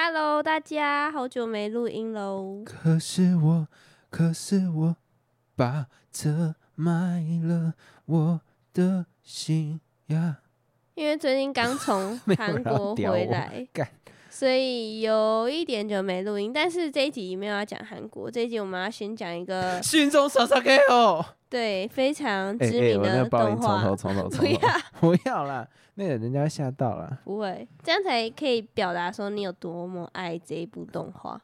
Hello，大家好久没录音喽。可是我，可是我把车卖了，我的心呀。因为最近刚从 没有人韩国回来干，所以有一点久没录音。但是这一集没有要讲韩国，这一集我们要先讲一个 心中傻傻 K 哦。对非常知名的动画。应从头 从头不从头要，不要啦，那个人家会吓到了。不会，这样才可以表达说你有多么爱这一部动画。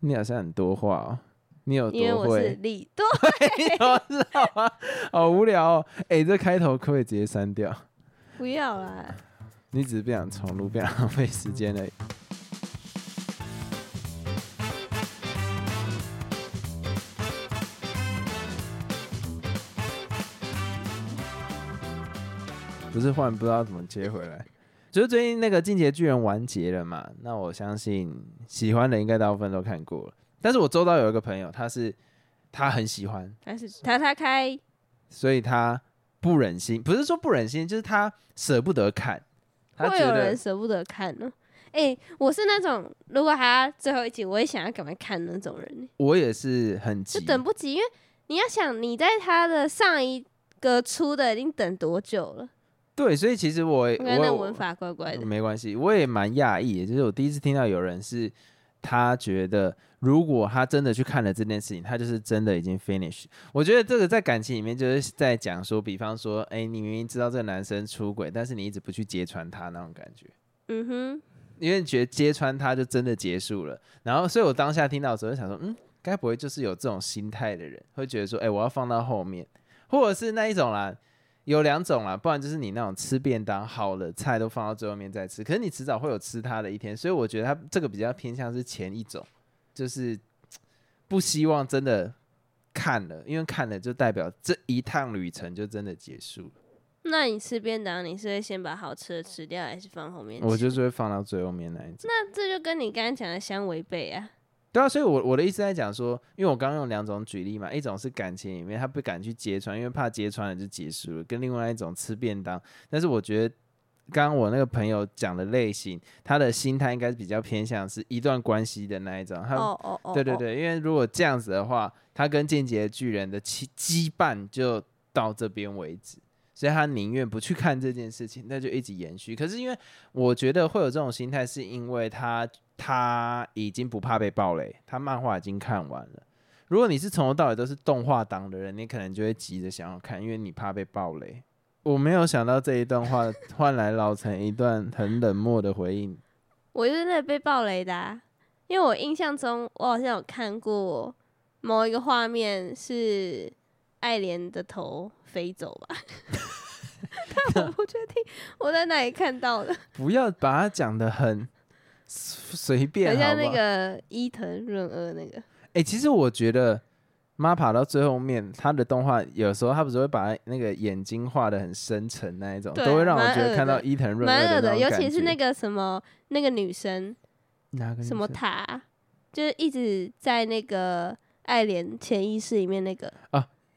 你好像很多话哦，你有因为我是？李 多，我知道啊，好无聊哦。哎，这开头可不可以直接删掉？不要啦。你只是不想重录，不想浪费时间而已。不是换不知道怎么接回来，就是最近那个《进阶巨人》完结了嘛？那我相信喜欢的应该大部分都看过了。但是我周遭有一个朋友，他是他很喜欢，但是他他开所以他不忍心，不是说不忍心，就是他舍不得看。他会有人舍不得看呢。哎、我是那种如果还要最后一集，我也想要赶快看那种人，我也是很急就，等不及，因为你要想你在他的上一个出的已经等多久了，对，所以其实我我感觉那文法怪怪的。没关系，我也蛮讶异的，就是我第一次听到有人是他觉得，如果他真的去看了这件事情，他就是真的已经 finish。我觉得这个在感情里面就是在讲说，比方说，哎、你明明知道这个男生出轨，但是你一直不去揭穿他那种感觉。嗯哼，因为你觉得揭穿他就真的结束了，然后所以我当下听到的时候就想说，嗯，该不会就是有这种心态的人会觉得说，哎、我要放到后面，或者是那一种啦，有两种啦，不然就是你那种吃便当好了菜都放到最后面再吃，可是你迟早会有吃它的一天，所以我觉得它这个比较偏向是前一种，就是不希望真的看了，因为看了就代表这一趟旅程就真的结束了，那你吃便当，你是会先把好吃的吃掉，还是放后面吃？我就是会放到最后面那一种。那这就跟你刚刚讲的相违背啊。对啊，所以我我的意思在讲说，因为我刚刚用两种举例嘛，一种是感情里面他不敢去揭穿，因为怕揭穿了就结束了，跟另外一种吃便当。但是我觉得刚刚我那个朋友讲的类型，他的心态应该是比较偏向是一段关系的那一种。他、哦哦哦，哦，对对对，因为如果这样子的话，他跟间谍巨人的羁羁绊就到这边为止。所以他宁愿不去看这件事情，那就一直延续。可是因为我觉得会有这种心态，是因为他他已经不怕被暴雷，他漫画已经看完了。如果你是从头到尾都是动画党的人，你可能就会急着想要看，因为你怕被暴雷。我没有想到这一段话换来老陈一段很冷漠的回应。我就是那被暴雷的、因为我印象中我好像有看过某一个画面是爱莲的头飞走吧，但我不确定我在哪里看到的，不要把它讲的很随便，很像那个伊藤润二那个，哎、其实我觉得妈爬到最后面，他的动画有时候他不是会把那个眼睛画的很深沉那一种，都会让我觉得看到伊藤润蛮恶的，尤其是那个什么那个女生什么哪个女生？塔，就是一直在那个爱莲潜意识里面那个。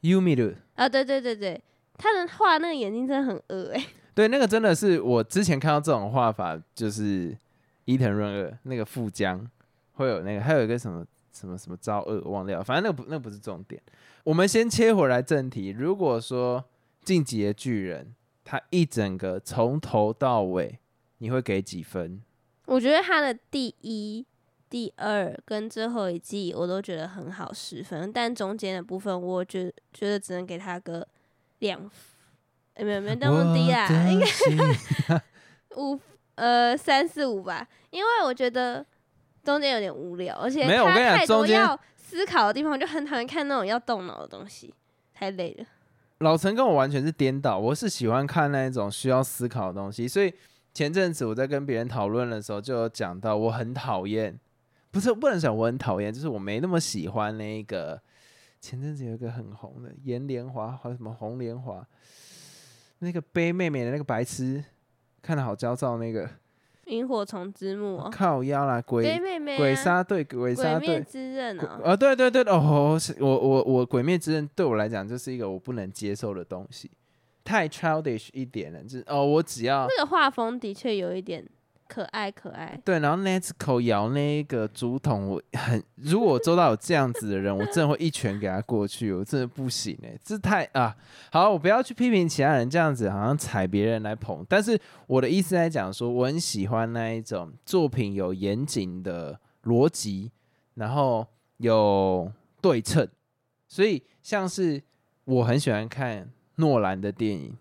Yumi 的，啊，对对对对，他的画那个眼睛真的很恶哎、对，那个真的是我之前看到这种画法，就是伊藤润二那个富江会有那个，还有一个什么什么什么招二，我忘掉，反正那个不那个不是重点。我们先切回来正题，如果说《进击的巨人》他一整个从头到尾，你会给几分？我觉得他的第一、第二跟最后一季我都觉得很好，十分，但中间的部分我觉得觉得只能给他个两，呃没有没有那么低啦，应该该 五呃三四五吧，因为我觉得中间有点无聊，而且没有我跟你讲他太多要思考的地方，我就很讨厌看那种要动脑的东西，太累了。老陈跟我完全是颠倒，我是喜欢看那一种需要思考的东西，所以前阵子我在跟别人讨论的时候，就有讲到我很讨厌，不是不能讲我很讨厌，就是我没那么喜欢那一个前阵子有一个很红的颜莲华，还有什么红莲华，那个背妹妹的那个白痴，看的好焦躁那个，萤火虫之墓哦，靠腰啦，鬼鬼妹妹、啊、鬼杀队，鬼杀队。之刃哦，啊，对对对，哦，是我我我《鬼灭之刃》对我来讲就是一个我不能接受的东西，太 childish 一点了，就是哦，我只要那个画风的确有一点可爱可爱。对，然后 Netsco 摇那个竹筒，我很如果我周到有这样子的人，我真的会一拳给他过去，我真的不行哎，这太啊好，我不要去批评其他人这样子，好像踩别人来捧，但是我的意思在讲说，我很喜欢那一种作品有严谨的逻辑，然后有对称，所以像是我很喜欢看诺兰的电影，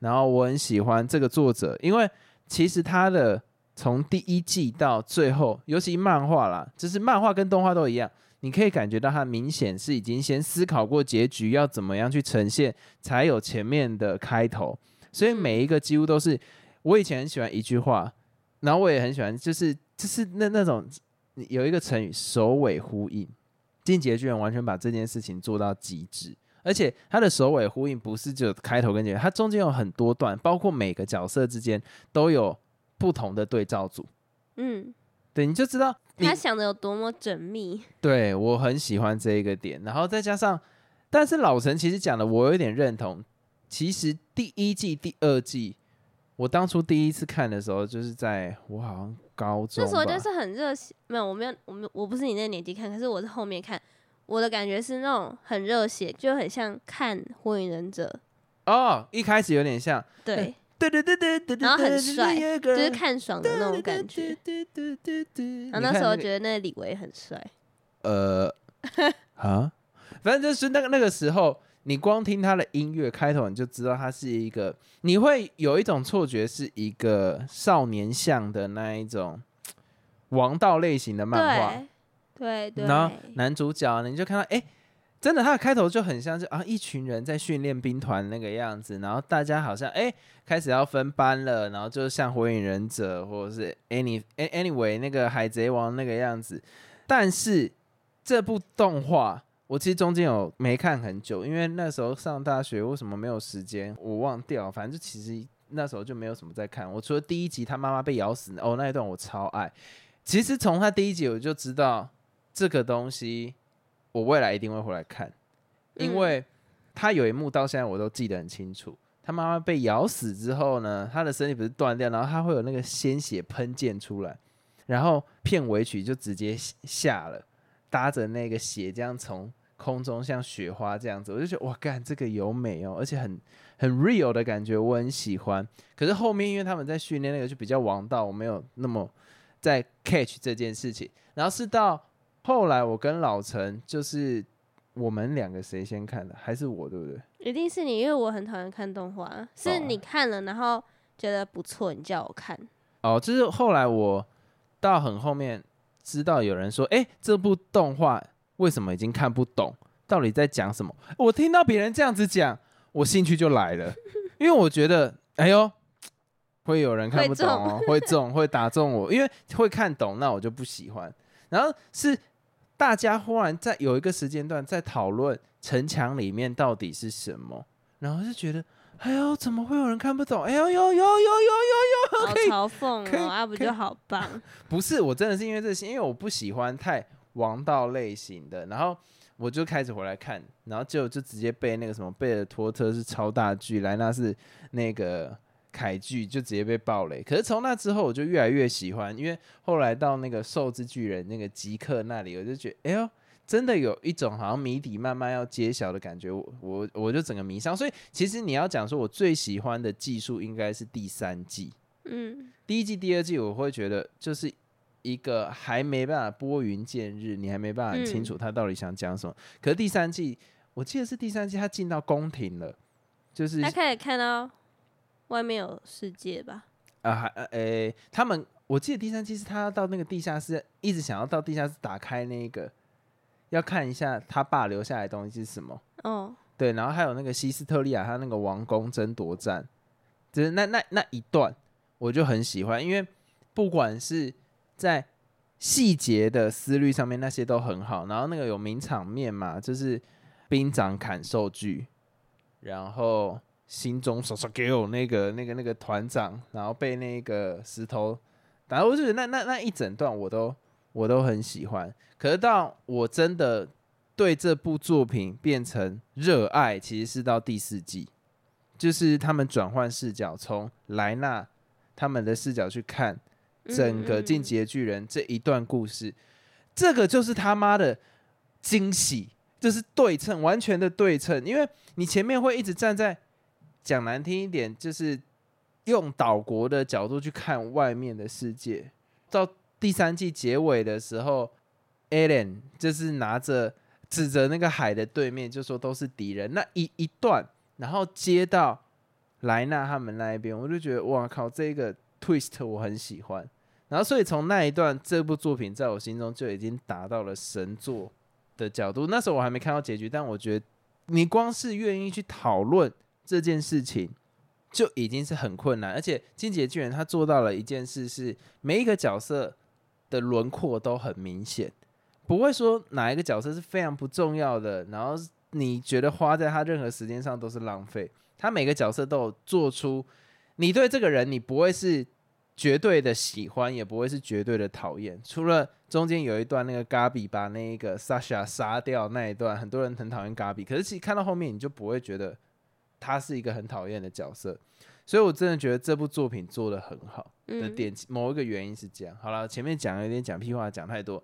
然后我很喜欢这个作者，因为其实他的。从第一季到最后，尤其漫画啦，就是漫画跟动画都一样，你可以感觉到它明显是已经先思考过结局要怎么样去呈现，才有前面的开头。所以每一个几乎都是我以前很喜欢一句话，然后我也很喜欢，就是就是那那种有一个成语首尾呼应，进阶巨人完全把这件事情做到极致，而且它的首尾呼应不是只有开头跟结尾，它中间有很多段，包括每个角色之间都有。不同的对照组，嗯，对，你就知道他想的有多么缜密。对我很喜欢这一个点，然后再加上，但是老陈其实讲的我有点认同。其实第一季、第二季，我当初第一次看的时候，就是在我好像高中，那时候就是很热血，没有，我没有，我没，我不是你那个年纪看，可是我是后面看，我的感觉是那种很热血，就很像看《火影忍者》哦，一开始有点像，对。对对对对对，然后很帅，就是看爽的那种感觉。然后那时候觉得那个李维很帅。呃，啊，反正就是那个那个时候，你光听他的音乐开头，你就知道他是一个，你会有一种错觉，是一个少年向的那一种王道类型的漫画。对对。然后男主角，你就看到，哎。真的，它的开头就很像是啊，一群人在训练兵团那个样子，然后大家好像哎开始要分班了，然后就像火影忍者或者是 any anyway 那个海贼王那个样子。但是这部动画我其实中间有没看很久，因为那时候上大学，为什么没有时间？我忘掉，反正就其实那时候就没有什么在看。我除了第一集他妈妈被咬死哦那一段我超爱。其实从他第一集我就知道这个东西。我未来一定会回来看，因为他有一幕到现在我都记得很清楚。他妈妈被咬死之后呢，他的身体不是断掉，然后他会有那个鲜血喷溅出来，然后片尾曲就直接下了，搭着那个血这样从空中像雪花这样子，我就觉得哇，干这个有美哦，而且很很 real 的感觉，我很喜欢。可是后面因为他们在训练那个就比较王道，我没有那么在 catch 这件事情，然后是到。后来我跟老陈就是我们两个谁先看的？还是我对不对？一定是你，因为我很讨厌看动画。是你看了，然后觉得不错，你叫我看。哦，就是后来我到很后面知道有人说，哎，这部动画为什么已经看不懂？到底在讲什么？我听到别人这样子讲，我兴趣就来了，因为我觉得，哎呦，会有人看不懂哦，会中，会打中我，因为会看懂，那我就不喜欢。然后是。大家忽然在有一个时间段在讨论城墙里面到底是什么，然后就觉得，哎呦，怎么会有人看不懂？哎呦，呦呦呦呦呦呦，好嘲讽哦，阿不就好棒？不是，我真的是因为这些，因为我不喜欢太王道类型的，然后我就开始回来看，然后就就直接背那个什么贝尔托特是超大剧，莱纳是那个。凯剧就直接被爆雷，可是从那之后我就越来越喜欢，因为后来到那个兽之巨人那个吉克那里，我就觉得，哎呦，真的有一种好像谜底慢慢要揭晓的感觉，我我我就整个迷上。所以其实你要讲说我最喜欢的技术应该是第三季，嗯，第一季、第二季我会觉得就是一个还没办法拨云见日，你还没办法很清楚他到底想讲什么。可是第三季，我记得是第三季他进到宫廷了，就是他开始看到。外面有世界吧？啊，还呃，他们我记得第三期是他到那个地下室，一直想要到地下室打开那个，要看一下他爸留下来的东西是什么。哦，对，然后还有那个西斯特利亚他那个王宫争夺战，就是那那那一段我就很喜欢，因为不管是在细节的思虑上面，那些都很好。然后那个有名场面嘛，就是兵长砍兽具，然后。心中说说给我那个那个那个团长，然后被那个石头，打我就觉得那那那一整段我都我都很喜欢。可是到我真的对这部作品变成热爱，其实是到第四季，就是他们转换视角，从莱纳他们的视角去看整个进击的巨人这一段故事，这个就是他妈的惊喜，这是对称，完全的对称，因为你前面会一直站在讲难听一点，就是用岛国的角度去看外面的世界，到第三季结尾的时候，Allen 就是拿着指着那个海的对面，就说都是敌人，那一一段，然后接到莱纳他们那一边，我就觉得哇靠，这个 twist 我很喜欢。然后，所以从那一段，这部作品在我心中就已经达到了神作的角度。那时候我还没看到结局，但我觉得你光是愿意去讨论这件事情，就已经是很困难。而且《金杰巨人》他做到了一件事，是每一个角色的轮廓都很明显，不会说哪一个角色是非常不重要的，然后你觉得花在他任何时间上都是浪费。他每个角色都有做出，你对这个人，你不会是。绝对的喜欢也不会是绝对的讨厌，除了中间有一段那个嘎比把那个 Sasha 杀掉那一段，很多人很讨厌嘎比，可是其实看到后面你就不会觉得他是一个很讨厌的角色，所以我真的觉得这部作品做的很好的点，某一个原因是这样。好了，前面讲有点讲屁话，讲太多，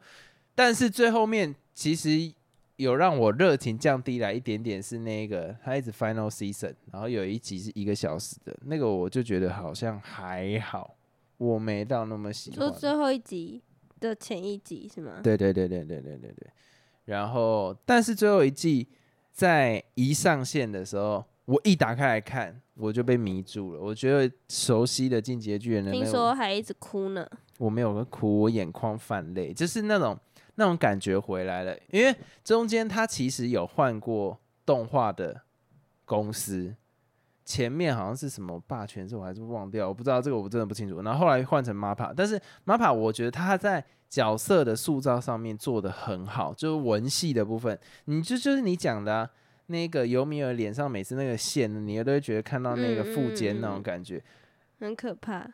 但是最后面其实有让我热情降低来一点点，是那个他一直 Final Season，然后有一集是一个小时的那个，我就觉得好像还好。我没到那么喜欢，就最后一集的前一集是吗？对对对对对对对对。然后，但是最后一季在一上线的时候，我一打开来看，我就被迷住了。我觉得熟悉的进阶巨人的，听说还一直哭呢。我没有哭，我眼眶泛泪，就是那种那种感觉回来了。因为中间他其实有换过动画的公司。前面好像是什么霸权，是我还是忘掉，我不知道这个我真的不清楚。然后后来换成 MAPA，但是 MAPA 我觉得他在角色的塑造上面做的很好，就是文戏的部分，你就就是你讲的那个尤米尔脸上每次那个线，你都会觉得看到那个腹肩那种感觉，很可怕。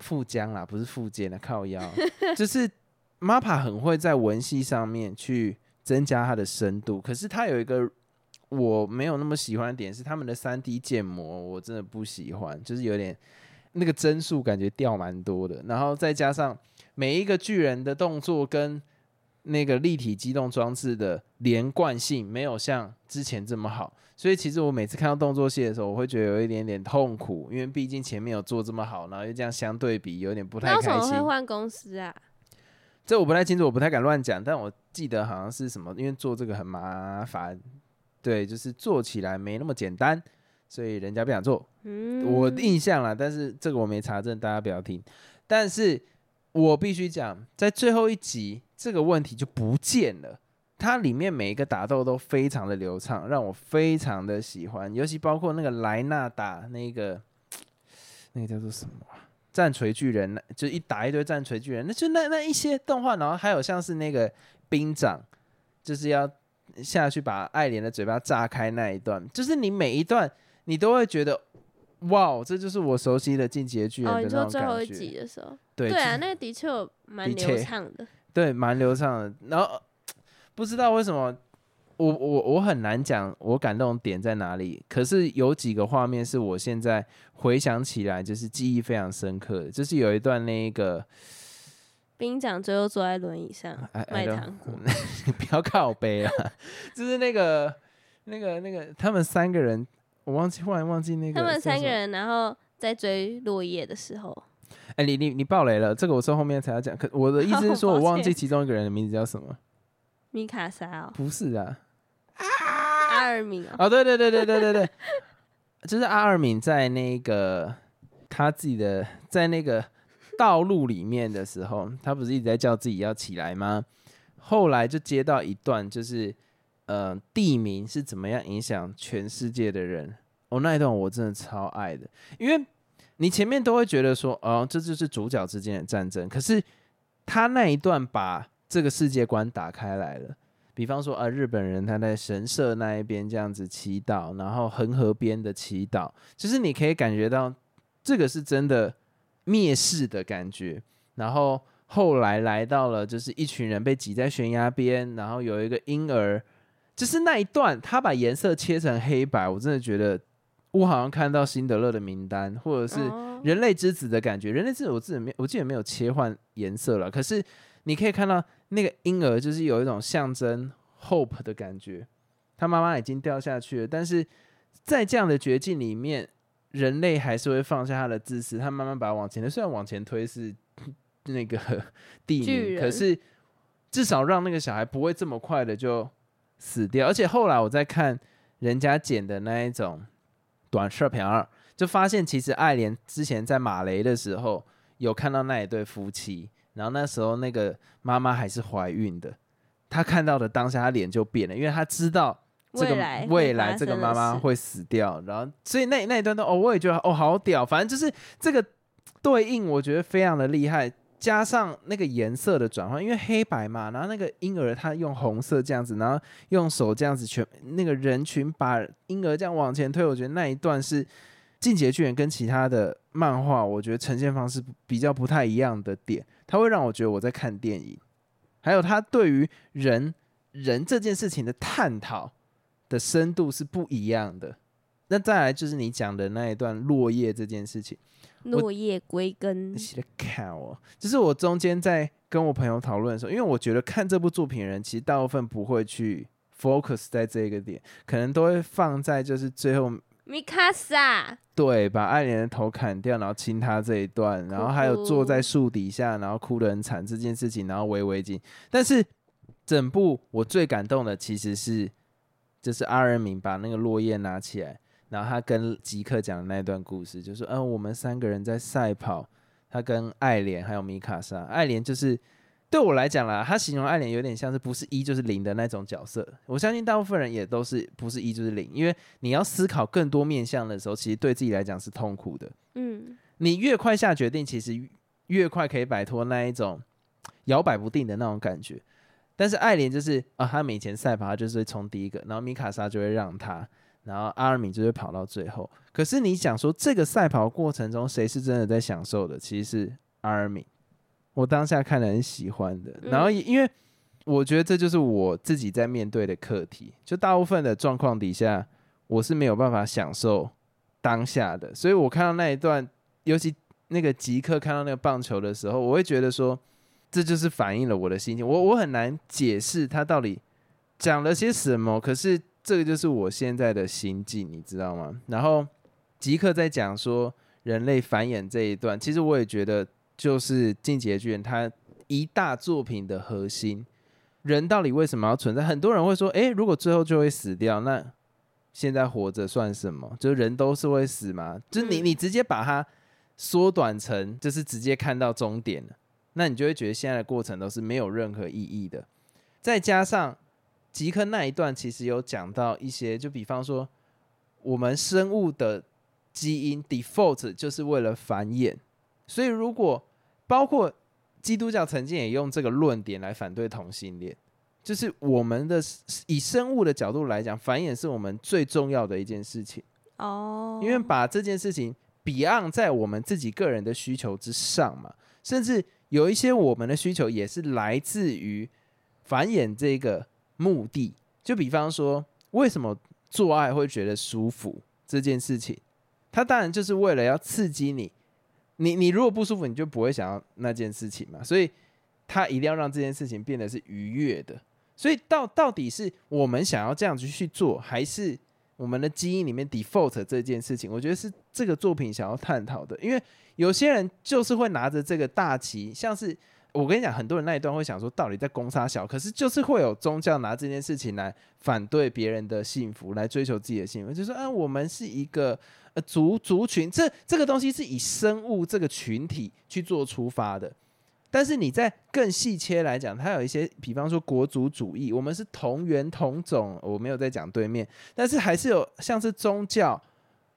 腹僵啦，不是腹肩的靠腰，就是 MAPA 很会在文戏上面去增加它的深度，可是它有一个。我没有那么喜欢的点是他们的三 D 建模，我真的不喜欢，就是有点那个帧数感觉掉蛮多的，然后再加上每一个巨人的动作跟那个立体机动装置的连贯性没有像之前这么好，所以其实我每次看到动作戏的时候，我会觉得有一点点痛苦，因为毕竟前面有做这么好，然后又这样相对比有点不太开心。会换公司啊？这我不太清楚，我不太敢乱讲，但我记得好像是什么，因为做这个很麻烦。对，就是做起来没那么简单，所以人家不想做。嗯，我印象了，但是这个我没查证，大家不要听。但是我必须讲，在最后一集，这个问题就不见了。它里面每一个打斗都非常的流畅，让我非常的喜欢。尤其包括那个莱纳打那个 那个叫做什么战锤巨人，就一打一堆战锤巨人，那就那那一些动画，然后还有像是那个兵长，就是要。下去把爱莲的嘴巴炸开那一段，就是你每一段你都会觉得，哇，这就是我熟悉的进阶巨人的那种感觉。最后一集的时候，对对啊，那个的确蛮流畅的，对，蛮流畅的。然后不知道为什么，我我我很难讲我感动点在哪里。可是有几个画面是我现在回想起来就是记忆非常深刻的，就是有一段那个。兵长最后坐在轮椅上卖糖果，你不要靠背啊！就是那个、那个、那个，他们三个人，我忘记，忽然忘记那个。他们三个人，然后在追落叶的时候，哎，你你你爆雷了！这个我是后面才要讲。可我的意思是说，我忘记其中一个人的名字叫什么？米卡莎哦，不是啊，阿尔敏哦，对对对对对对对，就是阿尔敏在那个他自己的在那个。道路里面的时候，他不是一直在叫自己要起来吗？后来就接到一段，就是呃，地名是怎么样影响全世界的人。哦，那一段我真的超爱的，因为你前面都会觉得说，哦，这就是主角之间的战争。可是他那一段把这个世界观打开来了。比方说啊，日本人他在神社那一边这样子祈祷，然后恒河边的祈祷，其实你可以感觉到这个是真的。蔑视的感觉，然后后来来到了，就是一群人被挤在悬崖边，然后有一个婴儿，就是那一段，他把颜色切成黑白，我真的觉得我好像看到辛德勒的名单，或者是哦，人类之子的感觉。人类之子我自己没，我记得没有切换颜色了，可是你可以看到那个婴儿就是有一种象征 hope 的感觉。他妈妈已经掉下去了，但是在这样的绝境里面，人类还是会放下他的自私，他慢慢把它往前推。虽然往前推是那个地名，可是至少让那个小孩不会这么快的就死掉。而且后来我在看人家剪的那一种短视频二，就发现其实爱莲之前在马雷的时候有看到那一对夫妻，然后那时候那个妈妈还是怀孕的，她看到的当下她脸就变了，因为她知道。这个未来未来这个妈妈会死掉，然后所以那那一段都哦，我也觉得哦好屌，反正就是这个对应，我觉得非常的厉害，加上那个颜色的转换，因为黑白嘛，然后那个婴儿他用红色这样子，然后用手这样子全那个人群把婴儿这样往前推，我觉得那一段是《进击的巨人》跟其他的漫画，我觉得呈现方式比较不太一样的点，它会让我觉得我在看电影，还有他对于人人这件事情的探讨。的深度是不一样的。那再来就是你讲的那一段落叶这件事情，落叶归根。你，写的看哦，就是我中间在跟我朋友讨论的时候，因为我觉得看这部作品的人其实大部分不会去 focus 在这个点，可能都会放在就是最后米卡萨，对把爱莲的头砍掉，然后亲他这一段，然后还有坐在树底下，然后哭得很惨这件事情，然后围围巾。但是整部我最感动的其实是，就是阿仁敏把那个落叶拿起来，然后他跟吉克讲的那段故事，就是嗯、我们三个人在赛跑，他跟爱莲还有米卡莎，爱莲就是。对我来讲啦，他形容爱莲有点像是不是一就是零的那种角色。我相信大部分人也都是不是一就是零，因为你要思考更多面向的时候，其实对自己来讲是痛苦的。嗯，你越快下决定，其实越快可以摆脱那一种摇摆不定的那种感觉。但是爱莲就是啊，他们以前赛跑，他就是会冲第一个，然后米卡莎就会让他，然后阿尔敏就会跑到最后。可是你想说，这个赛跑过程中，谁是真的在享受的？其实是阿尔敏。我当下看了很喜欢的，然后也因为我觉得这就是我自己在面对的课题，就大部分的状况底下，我是没有办法享受当下的，所以我看到那一段，尤其那个即刻看到那个棒球的时候，我会觉得说，这就是反映了我的心情。我我很难解释他到底讲了些什么，可是这个就是我现在的心境，你知道吗？然后即刻在讲说人类繁衍这一段，其实我也觉得就是《进击的巨人》它一大作品的核心。人到底为什么要存在？很多人会说，诶，如果最后就会死掉，那现在活着算什么？就是人都是会死吗？就是你嗯你直接把它缩短成，就是直接看到终点了，那你就会觉得现在的过程都是没有任何意义的。再加上吉克那一段，其实有讲到一些，就比方说我们生物的基因 default 就是为了繁衍，所以如果包括基督教曾经也用这个论点来反对同性恋，就是我们的以生物的角度来讲，繁衍是我们最重要的一件事情，哦，因为把这件事情 beyond 在我们自己个人的需求之上嘛，甚至有一些我们的需求也是来自于繁衍这个目的，就比方说为什么做爱会觉得舒服这件事情，它当然就是为了要刺激你。你你如果不舒服，你就不会想要那件事情嘛，所以他一定要让这件事情变得是愉悦的。所以到到底是我们想要这样子去做，还是我们的基因里面 default 这件事情？我觉得是这个作品想要探讨的。因为有些人就是会拿着这个大旗，像是我跟你讲，很多人那一段会想说，到底在攻杀小，可是就是会有宗教拿这件事情来反对别人的幸福，来追求自己的幸福，就说啊，我们是一个。呃，族族群这这个东西是以生物这个群体去做出发的，但是你在更细切来讲，它有一些，比方说国族主义，我们是同源同种，我没有在讲对面，但是还是有像是宗教、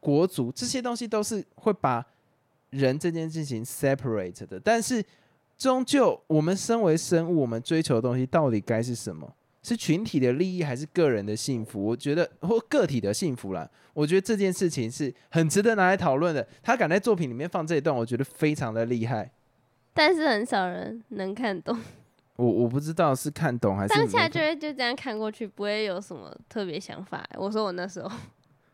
国族这些东西都是会把人这件事情 separate 的，但是终究我们身为生物，我们追求的东西到底该是什么？是群体的利益还是个人的幸福？我觉得或个体的幸福啦。我觉得这件事情是很值得拿来讨论的。他敢在作品里面放这一段，我觉得非常的厉害。但是很少人能看懂，我我不知道是看懂还是当下就会就这样看过去，不会有什么特别想法。我说我那时候，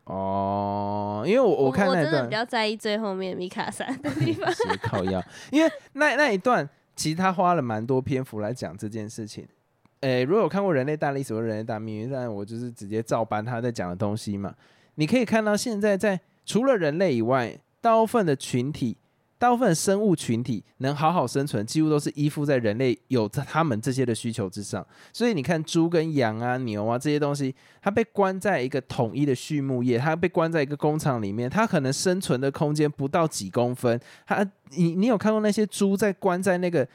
哦，因为我我看那一段真的比较在意最后面米卡山的地 方。是靠腰，因为那那一段其实他花了蛮多篇幅来讲这件事情。诶、如果有看过《人类大历史》或《人类大命运》，但我就是直接照搬他在讲的东西嘛。你可以看到，现在在除了人类以外，大部分的群体，大部分生物群体能好好生存，几乎都是依附在人类有他们这些的需求之上。所以你看，猪跟羊啊、牛啊这些东西，它被关在一个统一的畜牧业，它被关在一个工厂里面，它可能生存的空间不到几公分。它，你你有看过那些猪在关在那个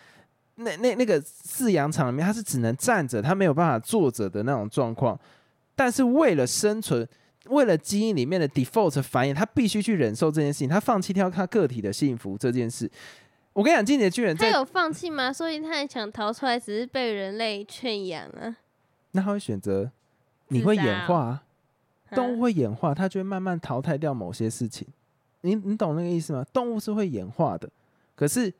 那那那个饲养场里面，它是只能站着，它没有办法坐着的那种状况。但是为了生存，为了基因里面的 default 繁衍，他必须去忍受这件事情，他放弃掉他个体的幸福这件事。我跟你讲，进击的巨人他有放弃吗？所以他还想逃出来，只是被人类圈养啊。那他会选择，你会演化、啊，动物啊会演化，它就会慢慢淘汰掉某些事情。你你懂那个意思吗？动物是会演化的，可是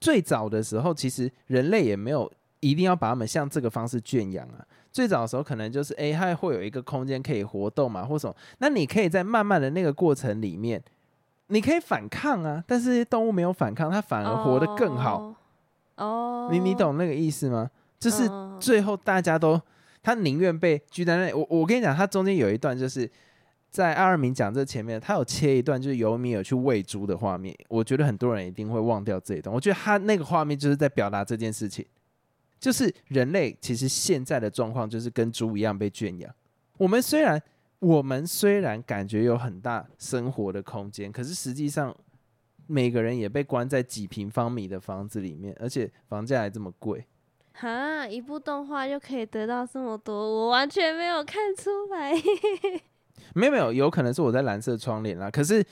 最早的时候，其实人类也没有一定要把它们像这个方式圈养啊。最早的时候，可能就是诶，它会有一个空间可以活动嘛，或什么。那你可以在慢慢的那个过程里面，你可以反抗啊，但是动物没有反抗，它反而活得更好。哦。哦，你你懂那个意思吗？就是嗯最后大家都，他宁愿被拘在那里。我我跟你讲，他中间有一段就是在阿尔明讲这前面，他有切一段就是尤米尔去喂猪的画面。我觉得很多人一定会忘掉这一段。我觉得他那个画面就是在表达这件事情，就是人类其实现在的状况就是跟猪一样被圈养。我们虽然我们虽然感觉有很大生活的空间，可是实际上每个人也被关在几平方米的房子里面，而且房价还这么贵。哈，一部动画就可以得到这么多，我完全没有看出来。没有没有，有可能是我在蓝色窗帘啦。可是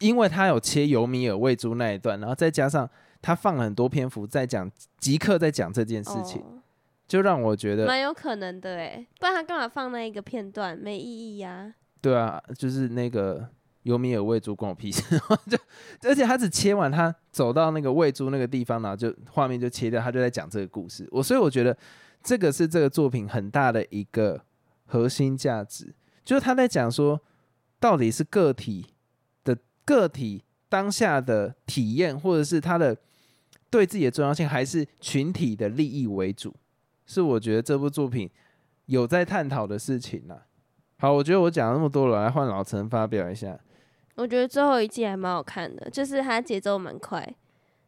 因为他有切尤米尔喂猪那一段，然后再加上他放了很多篇幅在讲即刻在讲这件事情，哦就让我觉得蛮有可能的哎，不然他干嘛放那一个片段？没意义呀、对啊，就是那个尤米尔喂猪关我屁事，就而且他只切完他走到那个喂猪那个地方，然后就画面就切掉，他就在讲这个故事。我所以我觉得这个是这个作品很大的一个核心价值，就是他在讲说到底是个体的个体当下的体验，或者是他的对自己的重要性，还是群体的利益为主，是我觉得这部作品有在探讨的事情啦。好，我觉得我讲了那么多了，来换老陈发表一下。我觉得最后一季还蛮好看的，就是它节奏蛮快，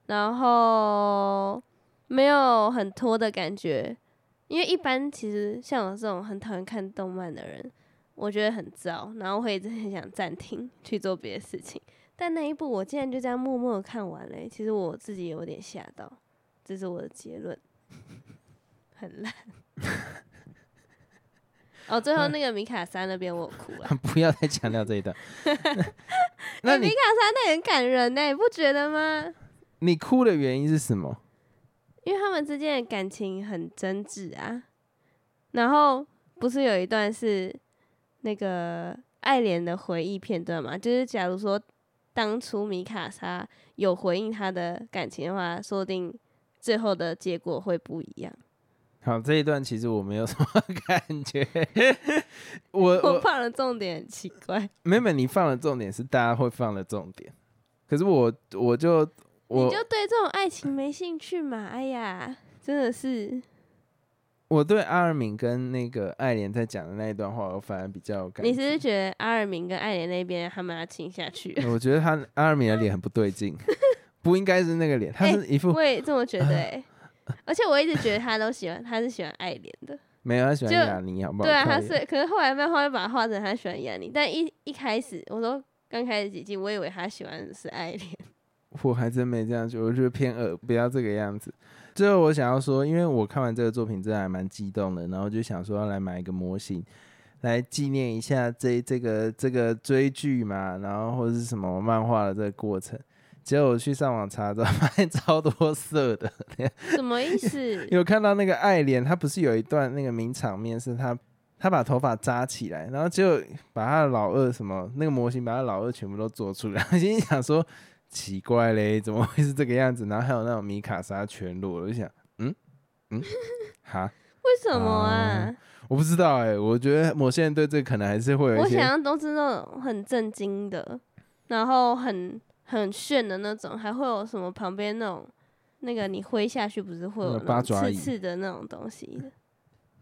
然后没有很拖的感觉。因为一般其实像我这种很讨厌看动漫的人，我觉得很糟，然后会一直很想暂停去做别的事情。但那一部我竟然就这样默默的看完了欸、其实我自己有点吓到，这是我的结论，很烂。哦，最后那个米卡莎那边我哭了。不要再强调这一段。那欸、米卡莎那很感人呢、你不觉得吗？你哭的原因是什么？因为他们之间的感情很真挚啊。然后不是有一段是那个爱莲的回忆片段嘛？就是假如说当初米卡莎有回应他的感情的话，说不定最后的结果会不一样。好，这一段其实我没有什么 感觉。我我我放了重点很奇怪，妹妹，你放了重点是大家会放的重点，可是我我就你就对这种爱情没兴趣嘛？哎呀，真的是。我对阿尔敏跟那个爱莲在讲的那一段话，我反而比较有感。你是不是觉得阿尔敏跟爱莲那边他们要亲下去？我觉得他阿尔敏的脸很不对劲，不应该是那个脸，他是一副、我也这么觉得哎、而且我一直觉得他都喜欢，他是喜欢爱莲的。没有他喜欢就雅尼，好不好？对啊，他是，可是后来漫画会把他画成他喜欢雅尼，但一一开始我说刚开始几季，我以为他喜欢的是爱莲。我还真没这样觉得，我觉得偏恶，不要这个样子。最后我想要说，因为我看完这个作品真的还蛮激动的，然后就想说要来买一个模型，来纪念一下这这个这个追剧嘛，然后或者是什么漫画的这个过程。结果我去上网查之后，发现超多色的。什么意思？有看到那个爱莲，她不是有一段那个名场面，是她她把头发扎起来，然后结果把她的老二什么那个模型把她老二全部都做出来，心里想说奇怪嘞，怎么会是这个样子？然后还有那种米卡莎全裸，我就想，嗯嗯，哈，为什么啊？我不知道哎、我觉得某些人对这个可能还是会有我一些想象都是那种很震惊的，然后很很炫的那种，还会有什么旁边那种那个你挥下去不是会有那种刺八爪椅刺的那种东西的？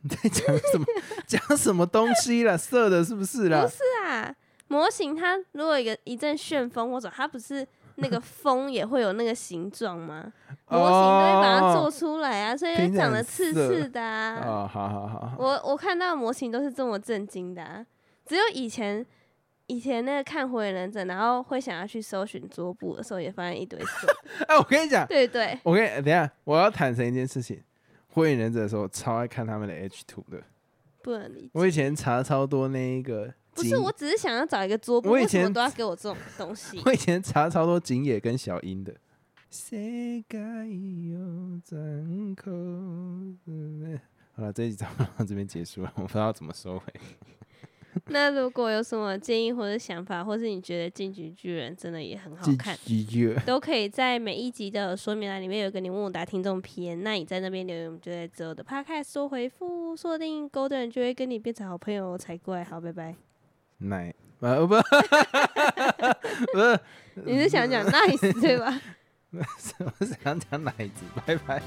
你 在讲什么 讲什么东西啦，色的是不是啦？不是啊，模型它如果一个一阵旋风或者它不是那个风也会有那个形状吗？模型都会把它做出来啊，所以长得刺刺的啊。哦，好好好好，我我看到模型都是这么震惊的、啊，只有以前以前那个看火影忍者，然后会想要去搜寻桌布的时候，也发现一堆色。哎、我跟你讲，对对，我跟你等下，我要坦诚一件事情，火影忍者的时候，我超爱看他们的 H 图的。不能理解。我以前查超多那一个景，不是，我只是想要找一个桌布，我以前为什么都要给我这种 东西？我以前查超多景野跟小樱的。世界有张口。好了，这一集差不多到这边结束了，我不知道怎么收尾。那如果有什么建议或者想法，或是你觉得《进击巨人》真的也很好看，都可以在每一集的说明栏里面有一个你问我答听众篇，那你在那边留言，我们就在之后的 podcast 做回复，说不定 Golden 就会跟你变成好朋友才怪。好，拜拜。奶呃不不是，你是想讲 nice 对吧？我想讲奶子，拜拜。